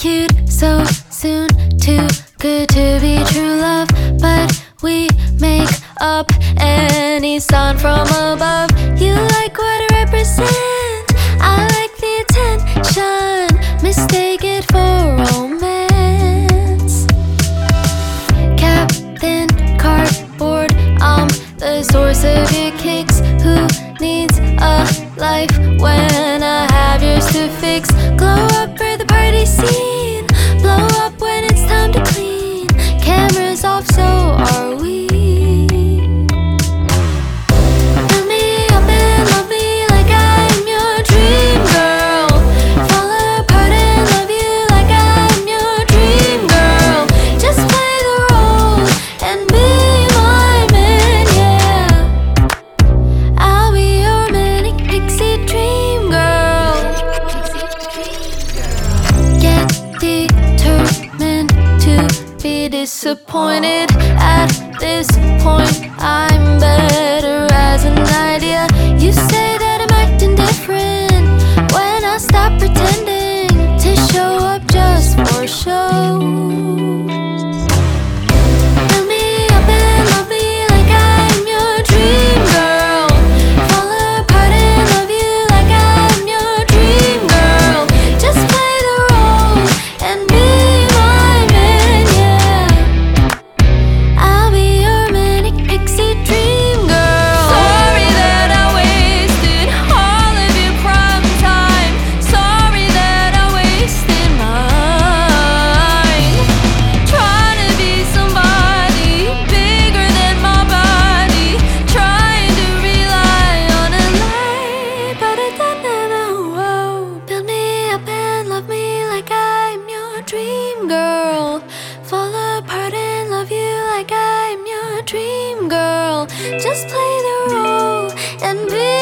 cute so soon. Too good to be true love, but we make up any sound from above. You like what I represent, I like the attention. Mistake it for romance. Captain Cardboard, I'm the source of your kicks. Who needs a life when I have yours to fix? determined to be disappointed at this point. I'm better as a night. Just play the role and be.